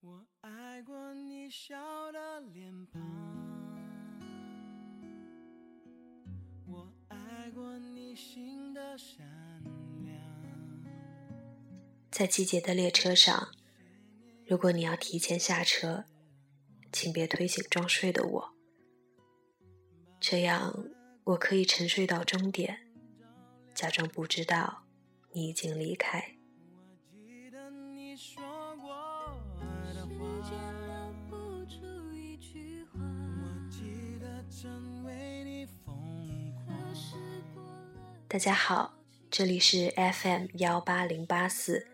我爱过你笑的脸庞，我爱过你心的善良。在季节的列车上，如果你要提前下车，请别推醒装睡的我，这样我可以沉睡到终点，假装不知道你已经离开。大家好，这里是 FM 幺八零八四，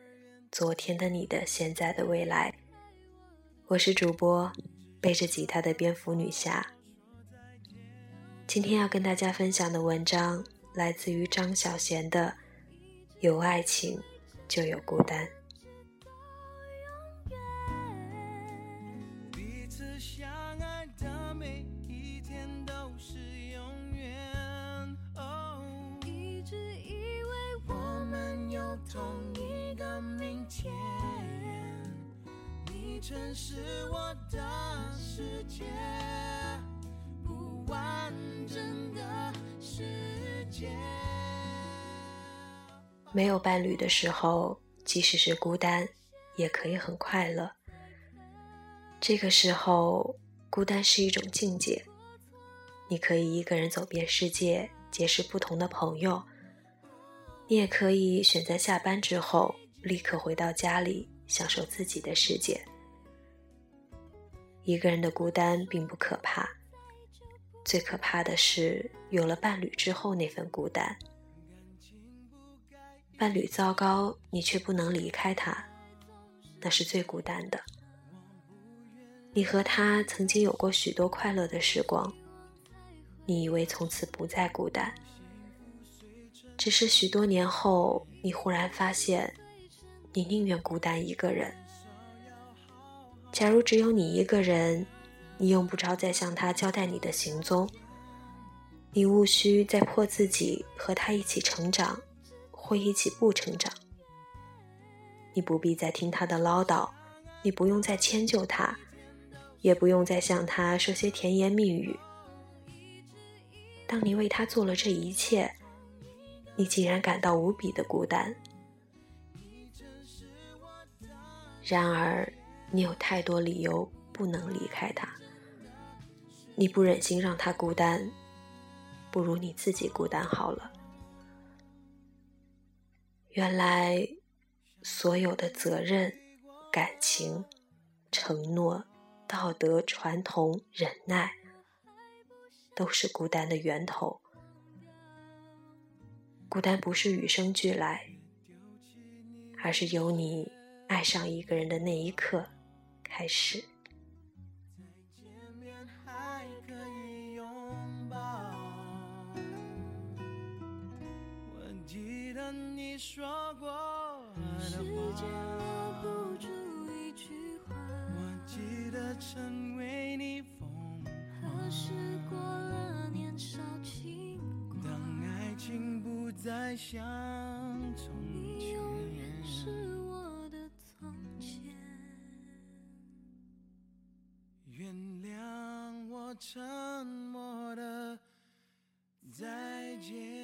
昨天的你的现在的未来，我是主播背着吉他的蝙蝠女侠。今天要跟大家分享的文章来自于张小娴的《有爱情就有孤单》。彼此相爱的美丽城是我的世界，不完整的世界。没有伴侣的时候，即使是孤单，也可以很快乐。这个时候，孤单是一种境界。你可以一个人走遍世界，结识不同的朋友；你也可以选择下班之后，立刻回到家里，享受自己的世界。一个人的孤单并不可怕，最可怕的是有了伴侣之后那份孤单。伴侣糟糕，你却不能离开他，那是最孤单的。你和他曾经有过许多快乐的时光，你以为从此不再孤单，只是许多年后，你忽然发现，你宁愿孤单一个人。假如只有你一个人，你用不着再向他交代你的行踪，你无需再迫自己和他一起成长，或一起不成长。你不必再听他的唠叨，你不用再迁就他，也不用再向他说些甜言蜜语。当你为他做了这一切，你竟然感到无比的孤单。然而。你有太多理由不能离开他，你不忍心让他孤单，不如你自己孤单好了。原来，所有的责任、感情、承诺、道德、传统、忍耐，都是孤单的源头。孤单不是与生俱来，而是由你爱上一个人的那一刻。开始。再见面还可以拥抱我记得你说过的话，我记得曾为你疯狂。当爱情不再像从沉默的再见。